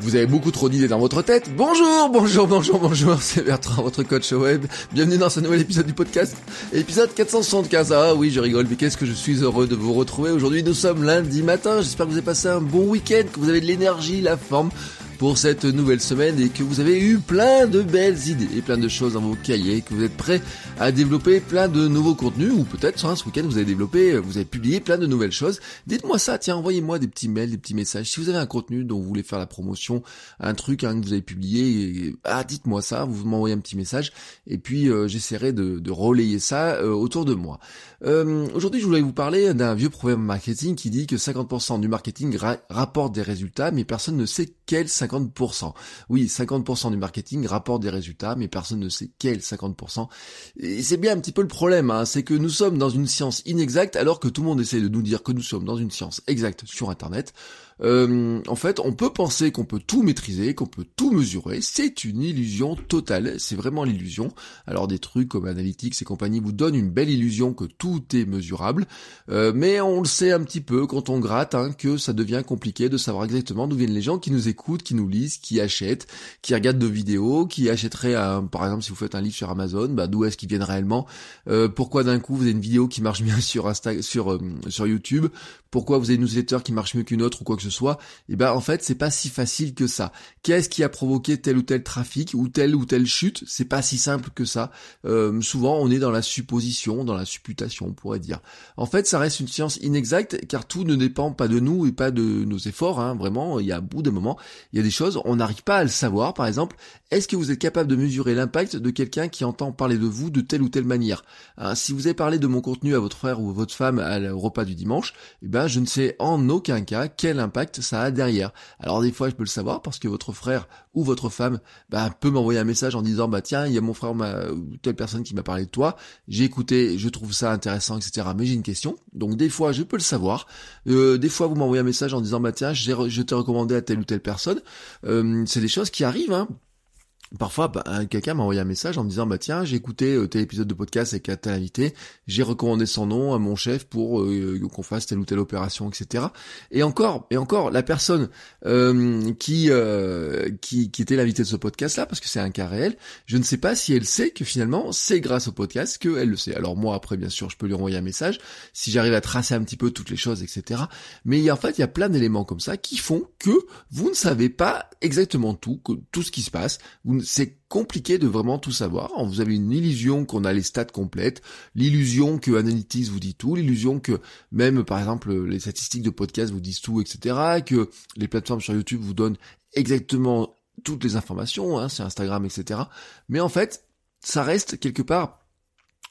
Vous avez beaucoup trop d'idées dans votre tête. Bonjour, bonjour, bonjour, bonjour, c'est Bertrand, votre coach web. Bienvenue dans ce nouvel épisode du podcast, épisode 475. Ah oui, je rigole, mais qu'est-ce que je suis heureux de vous retrouver. Aujourd'hui, nous sommes lundi matin. J'espère que vous avez passé un bon week-end, que vous avez de l'énergie, la forme pour cette nouvelle semaine et que vous avez eu plein de belles idées et plein de choses dans vos cahiers, que vous êtes prêts à développer plein de nouveaux contenus ou peut-être un ce week-end vous avez développé, vous avez publié plein de nouvelles choses. Dites-moi ça, tiens, envoyez-moi des petits mails, des petits messages. Si vous avez un contenu dont vous voulez faire la promotion, un truc hein, que vous avez publié, ah dites-moi ça, vous m'envoyez un petit message et puis euh, j'essaierai de, de, relayer ça euh, autour de moi. Euh, Aujourd'hui, je voulais vous parler d'un vieux problème marketing qui dit que 50% du marketing rapporte des résultats, mais personne ne sait quel 50%. Oui, 50% du marketing rapporte des résultats, mais personne ne sait quel 50%. Et c'est bien un petit peu le problème, hein, c'est que nous sommes dans une science inexacte alors que tout le monde essaie de nous dire que nous sommes dans une science exacte sur Internet. Euh, en fait, on peut penser qu'on peut tout maîtriser, qu'on peut tout mesurer. C'est une illusion totale. C'est vraiment l'illusion. Alors des trucs comme Analytics et compagnie vous donnent une belle illusion que tout est mesurable, euh, mais on le sait un petit peu quand on gratte hein, que ça devient compliqué de savoir exactement d'où viennent les gens qui nous écoutent, qui nous lisent, qui achètent, qui regardent nos vidéos, qui achèteraient, par exemple, si vous faites un livre sur Amazon, bah, d'où est-ce qu'ils viennent réellement? Euh, Pourquoi d'un coup vous avez une vidéo qui marche bien sur Insta, sur sur YouTube? Pourquoi vous avez une newsletter qui marche mieux qu'une autre ou quoi que ce soit, et eh ben en fait c'est pas si facile que ça. Qu'est-ce qui a provoqué tel ou tel trafic ou telle ou telle chute? C'est pas si simple que ça. Euh, souvent on est dans la supposition, dans la supputation on pourrait dire. En fait ça reste une science inexacte car tout ne dépend pas de nous et pas de nos efforts. Hein. Vraiment, il y a un bout de moment, il y a des choses on n'arrive pas à le savoir. Par exemple, est-ce que vous êtes capable de mesurer l'impact de quelqu'un qui entend parler de vous de telle ou telle manière? Hein, Si vous avez parlé de mon contenu à votre frère ou votre femme au repas du dimanche, eh ben je ne sais en aucun cas quel impact ça a derrière. Alors des fois je peux le savoir parce que votre frère ou votre femme bah, peut m'envoyer un message en disant bah tiens il y a mon frère ou telle personne qui m'a parlé de toi, j'ai écouté, je trouve ça intéressant etc. Mais j'ai une question. Donc des fois je peux le savoir. Euh, des fois vous m'envoyez un message en disant bah tiens je t'ai recommandé à telle ou telle personne. Euh, c'est des choses qui arrivent. Hein. Parfois, bah, quelqu'un m'a envoyé un message en me disant bah tiens j'ai écouté euh, tel épisode de podcast avec tel invité, j'ai recommandé son nom à mon chef pour euh, qu'on fasse telle ou telle opération, etc. Et encore, et encore, la personne euh, qui, qui qui était l'invité de ce podcast là, parce que c'est un cas réel, je ne sais pas si elle sait que finalement c'est grâce au podcast qu'elle le sait. Alors moi après bien sûr je peux lui envoyer un message si j'arrive à tracer un petit peu toutes les choses, etc. Mais en fait il y a plein d'éléments comme ça qui font que vous ne savez pas exactement tout, que tout ce qui se passe. C'est compliqué de vraiment tout savoir. Vous avez une illusion qu'on a les stats complètes, l'illusion que Analytics vous dit tout, l'illusion que même par exemple les statistiques de podcast vous disent tout, etc. Que les plateformes sur YouTube vous donnent exactement toutes les informations, hein, c'est Instagram, etc. Mais en fait, ça reste quelque part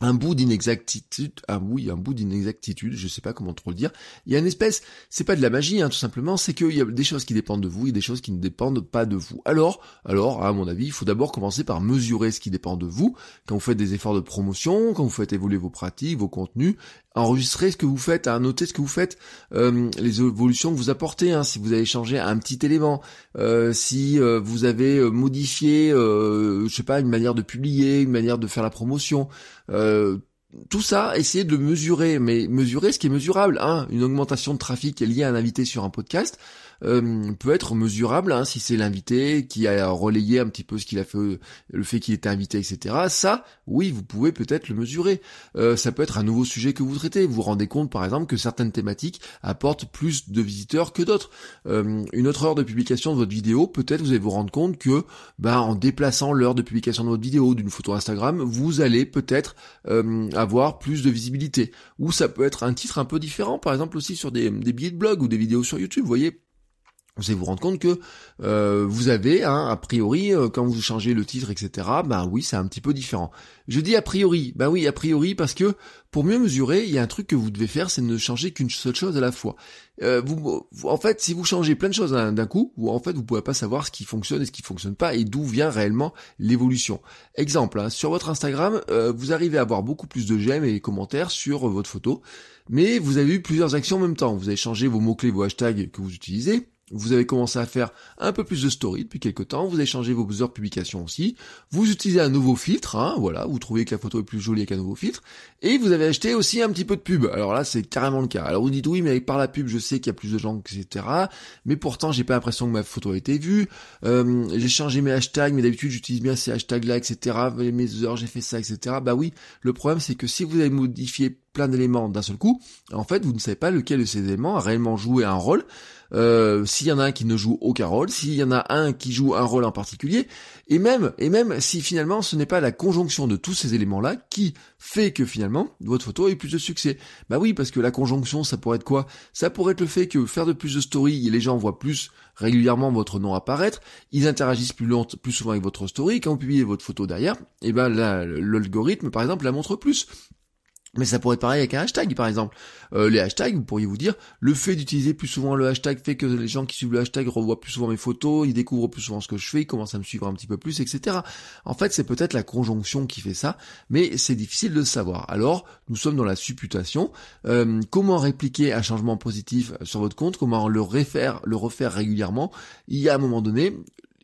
un bout d'inexactitude, ah oui, un bout d'inexactitude, je sais pas comment trop le dire. Il y a une espèce, c'est pas de la magie, hein, tout simplement, c'est qu'il y a des choses qui dépendent de vous et des choses qui ne dépendent pas de vous. Alors, alors, à mon avis, il faut d'abord commencer par mesurer ce qui dépend de vous, quand vous faites des efforts de promotion, quand vous faites évoluer vos pratiques, vos contenus, enregistrer ce que vous faites, à noter ce que vous faites, euh, les évolutions que vous apportez, hein, si vous avez changé un petit élément, euh, si euh, vous avez modifié, je sais pas, une manière de publier, une manière de faire la promotion, tout ça, essayez de mesurer, mais mesurer ce qui est mesurable. Hein, une augmentation de trafic liée à un invité sur un podcast, euh, peut être mesurable hein, si c'est l'invité qui a relayé un petit peu ce qu'il a fait, le fait qu'il était invité, etc. Ça, oui, vous pouvez peut-être le mesurer. Euh, ça peut être un nouveau sujet que vous traitez. Vous vous rendez compte, par exemple, que certaines thématiques apportent plus de visiteurs que d'autres. Euh, une autre heure de publication de votre vidéo, peut-être vous allez vous rendre compte que, ben, en déplaçant l'heure de publication de votre vidéo, d'une photo Instagram, vous allez peut-être plus de visibilité. Ou ça peut être un titre un peu différent, par exemple aussi sur des, des billets de blog ou des vidéos sur YouTube. Vous voyez, vous allez vous rendre compte que euh, vous avez, hein, a priori, euh, quand vous changez le titre, etc., ben oui, c'est un petit peu différent. Je dis a priori, ben oui, a priori, parce que pour mieux mesurer, il y a un truc que vous devez faire, c'est ne changer qu'une seule chose à la fois. Euh, vous, en fait, si vous changez plein de choses d'un coup, vous, en fait, vous pouvez pas savoir ce qui fonctionne et ce qui fonctionne pas, et d'où vient réellement l'évolution. Exemple, hein, sur votre Instagram, vous arrivez à avoir beaucoup plus de j'aime et commentaires sur votre photo, mais vous avez eu plusieurs actions en même temps. Vous avez changé vos mots-clés, vos hashtags que vous utilisez, vous avez commencé à faire un peu plus de story depuis quelques temps, vous avez changé vos heures de publication aussi, vous utilisez un nouveau filtre, hein, voilà, vous trouvez que la photo est plus jolie avec un nouveau filtre, et vous avez acheté aussi un petit peu de pub. Alors là, c'est carrément le cas. Alors vous dites oui, mais par la pub, je sais qu'il y a plus de gens, etc. Mais pourtant, j'ai pas l'impression que ma photo a été vue. Euh, j'ai changé mes hashtags, mais d'habitude, j'utilise bien ces hashtags-là, etc. Mes heures, j'ai fait ça, etc. Bah oui, le problème, c'est que si vous avez modifié plein d'éléments d'un seul coup, en fait, vous ne savez pas lequel de ces éléments a réellement joué un rôle. Euh, s'il y en a un qui ne joue aucun rôle, s'il y en a un qui joue un rôle en particulier, et même, et même si finalement ce n'est pas la conjonction de tous ces éléments-là qui fait que finalement votre photo ait plus de succès. Bah oui, parce que la conjonction, ça pourrait être quoi? Ça pourrait être le fait que faire de plus de stories, les gens voient plus régulièrement votre nom apparaître, ils interagissent plus, longtemps, plus souvent avec votre story, quand vous publiez votre photo derrière, et ben l'algorithme par exemple la montre plus. Mais ça pourrait être pareil avec un hashtag, par exemple. Euh, les hashtags, vous pourriez vous dire, le fait d'utiliser plus souvent le hashtag fait que les gens qui suivent le hashtag revoient plus souvent mes photos, ils découvrent plus souvent ce que je fais, ils commencent à me suivre un petit peu plus, etc. En fait, c'est peut-être la conjonction qui fait ça, mais c'est difficile de le savoir. Alors, nous sommes dans la supputation. Euh, comment répliquer un changement positif sur votre compte? Comment le refaire, le refaire régulièrement? Il y a un moment donné,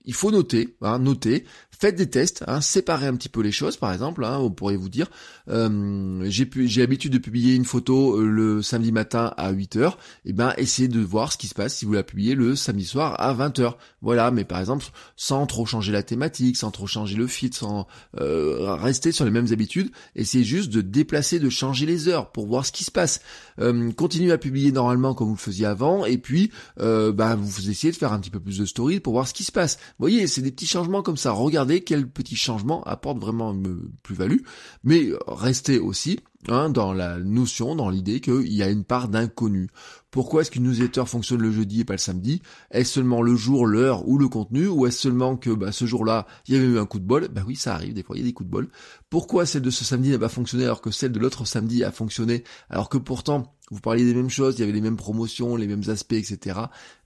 il faut noter, hein, noter, faites des tests, hein, séparez un petit peu les choses, par exemple, hein, vous pourriez vous dire, euh, j'ai j'ai l'habitude de publier une photo euh, le samedi matin à 8h, et eh ben essayez de voir ce qui se passe si vous la publiez le samedi soir à 20h. Voilà, mais par exemple, sans trop changer la thématique, sans trop changer le feed, sans euh, rester sur les mêmes habitudes, essayez juste de déplacer, de changer les heures pour voir ce qui se passe. Euh, continuez à publier normalement comme vous le faisiez avant, et puis euh, bah, vous essayez de faire un petit peu plus de stories pour voir ce qui se passe. Vous voyez, c'est des petits changements comme ça. Regardez quels petits changements apportent vraiment une plus-value, mais restez aussi hein, dans la notion, dans l'idée qu'il y a une part d'inconnu. Pourquoi est-ce qu'une newsletter fonctionne le jeudi et pas le samedi? Est-ce seulement le jour, l'heure ou le contenu? Ou est-ce seulement que bah, ce jour-là, il y avait eu un coup de bol? Bah oui, ça arrive, des fois il y a des coups de bol. Pourquoi celle de ce samedi n'a pas fonctionné alors que celle de l'autre samedi a fonctionné? Alors que pourtant, vous parliez des mêmes choses, il y avait les mêmes promotions, les mêmes aspects, etc.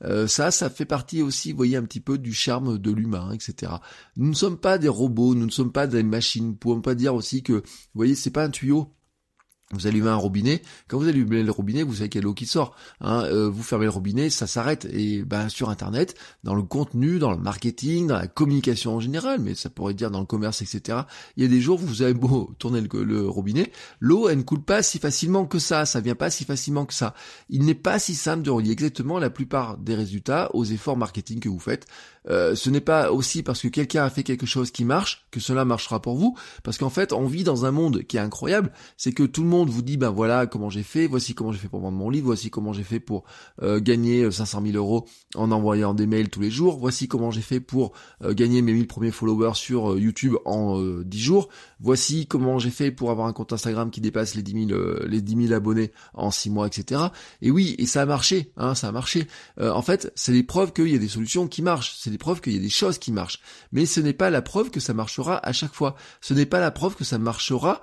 Euh, ça, ça fait partie aussi, vous voyez, un petit peu du charme de l'humain, etc. Nous ne sommes pas des robots, nous ne sommes pas des machines. Nous pouvons pas dire aussi que, vous voyez, c'est pas un tuyau vous allumez un robinet, quand vous allumez le robinet, vous savez qu'il y a l'eau qui sort. Hein. Euh, vous fermez le robinet, ça s'arrête. Et ben sur Internet, dans le contenu, dans le marketing, dans la communication en général, mais ça pourrait dire dans le commerce, etc. Il y a des jours où vous avez beau tourner le, robinet, l'eau elle ne coule pas si facilement que ça, ça vient pas si facilement que ça. Il n'est pas si simple de relier exactement la plupart des résultats aux efforts marketing que vous faites. Euh, ce n'est pas aussi parce que quelqu'un a fait quelque chose qui marche que cela marchera pour vous, parce qu'en fait on vit dans un monde qui est incroyable, c'est que tout le monde vous dit ben voilà comment j'ai fait, voici comment j'ai fait pour vendre mon livre, voici comment j'ai fait pour euh, gagner 500 euh, 000 euros en envoyant des mails tous les jours, voici comment j'ai fait pour euh, gagner mes 1000 premiers followers sur YouTube en 10 jours, voici comment j'ai fait pour avoir un compte Instagram qui dépasse les 10 000, les 10 000 abonnés en 6 mois, etc. Et oui, et ça a marché, hein, ça a marché. en fait, c'est les preuves qu'il y a des solutions qui marchent, les preuves qu'il y a des choses qui marchent. Mais ce n'est pas la preuve que ça marchera à chaque fois. Ce n'est pas la preuve que ça marchera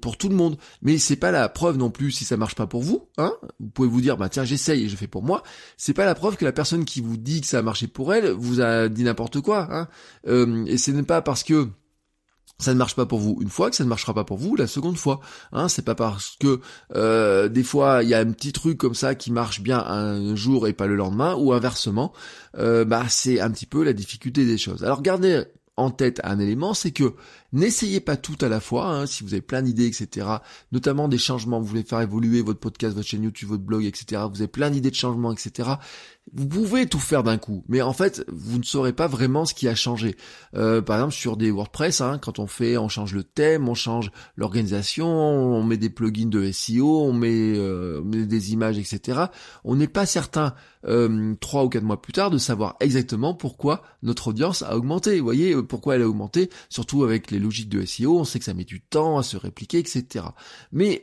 pour tout le monde mais c'est pas la preuve non plus si ça marche pas pour vous, hein. Vous pouvez vous dire bah tiens j'essaye et je fais pour moi. C'est pas la preuve que la personne qui vous dit que ça a marché pour elle vous a dit n'importe quoi, hein. Euh, et ce n'est pas parce que ça ne marche pas pour vous une fois que ça ne marchera pas pour vous la seconde fois. Hein, c'est pas parce que euh, des fois il y a un petit truc comme ça qui marche bien un jour et pas le lendemain, ou inversement, euh, bah c'est un petit peu la difficulté des choses. Alors gardez en tête un élément, c'est que n'essayez pas tout à la fois, hein, si vous avez plein d'idées, etc., notamment des changements, vous voulez faire évoluer votre podcast, votre chaîne YouTube, votre blog, etc., vous avez plein d'idées de changements, etc., vous pouvez tout faire d'un coup, mais en fait, vous ne saurez pas vraiment ce qui a changé. Euh, par exemple, sur des WordPress, hein, quand on fait, on change le thème, on change l'organisation, on met des plugins de SEO, on met, euh, on met des images, etc., on n'est pas certain euh, trois ou quatre mois plus tard de savoir exactement pourquoi notre audience a augmenté. Vous voyez euh, pourquoi elle a augmenté, surtout avec les logiques de SEO, on sait que ça met du temps à se répliquer, etc. Mais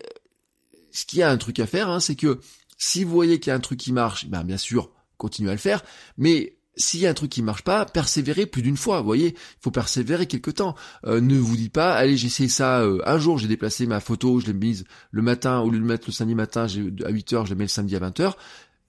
ce qu'il y a un truc à faire, hein, c'est que si vous voyez qu'il y a un truc qui marche, ben bien sûr, continuez à le faire, mais s'il y a un truc qui marche pas, persévérez plus d'une fois. Vous voyez, il faut persévérer quelque temps. Euh, ne vous dites pas, allez, j'essaie ça. Euh, un jour, j'ai déplacé ma photo, je l'ai mise le matin au lieu de mettre le samedi matin à 8 h je l'ai mets le samedi à 20 h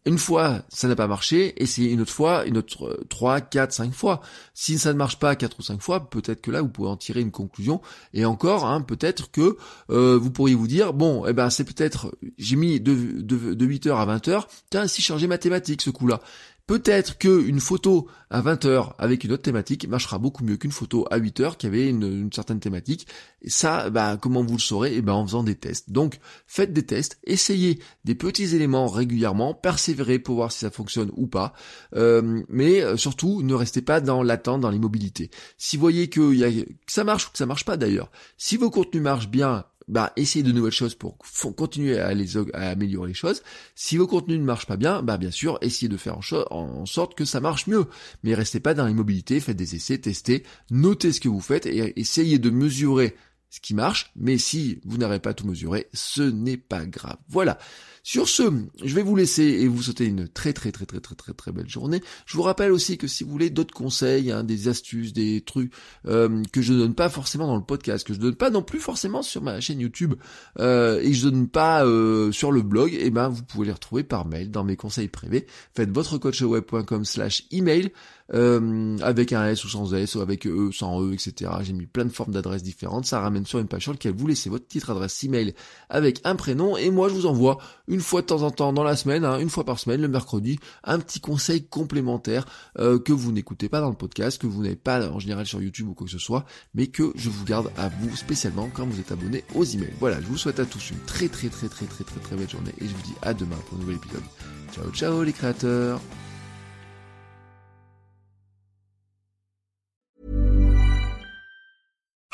une fois, ça n'a pas marché, essayez une autre fois, une autre 3, 4, 5 fois. Si ça ne marche pas 4 ou 5 fois, peut-être que là, vous pouvez en tirer une conclusion. Et encore, hein, peut-être que euh, vous pourriez vous dire, bon, eh ben c'est peut-être, j'ai mis de, de, de 8h à 20h, tiens, si changer mathématiques ce coup-là. Peut-être qu'une photo à 20h avec une autre thématique marchera beaucoup mieux qu'une photo à 8h qui avait une, certaine thématique. Ça, bah, comment vous le saurez? Eh ben, en faisant des tests. Donc, faites des tests, essayez des petits éléments régulièrement, persévérez pour voir si ça fonctionne ou pas. Euh, mais euh, surtout, ne restez pas dans l'attente, dans l'immobilité. Si vous voyez que, que ça marche ou que ça marche pas d'ailleurs, si vos contenus marchent bien bah, essayez de nouvelles choses pour continuer à, les, améliorer les choses. Si vos contenus ne marchent pas bien, bah bien sûr, essayez de faire en, en sorte que ça marche mieux. Mais restez pas dans l'immobilité, faites des essais, testez, notez ce que vous faites et essayez de mesurer ce qui marche. Mais si vous n'avez pas tout mesuré, ce n'est pas grave. Voilà. Sur ce, je vais vous laisser et vous souhaiter une très très très très très très très belle journée. Je vous rappelle aussi que si vous voulez d'autres conseils, hein, des astuces, des trucs euh, que je donne pas forcément dans le podcast, que je donne pas non plus forcément sur ma chaîne YouTube euh, et que je donne pas euh, sur le blog, et eh ben vous pouvez les retrouver par mail dans mes conseils privés. Faites votre coachweb.com slash email avec un S ou sans S ou avec E, sans E, etc. J'ai mis plein de formes d'adresses différentes. Ça ramène sur une page sur laquelle vous laissez votre titre adresse email avec un prénom et moi je vous envoie une une fois de temps en temps dans la semaine, hein, une fois par semaine, le mercredi, un petit conseil complémentaire euh, que vous n'écoutez pas dans le podcast, que vous n'avez pas en général sur YouTube ou quoi que ce soit, mais que je vous garde à vous spécialement quand vous êtes abonné aux emails. Voilà, je vous souhaite à tous une très très très très très très très belle journée et je vous dis à demain pour un nouvel épisode. Ciao ciao les créateurs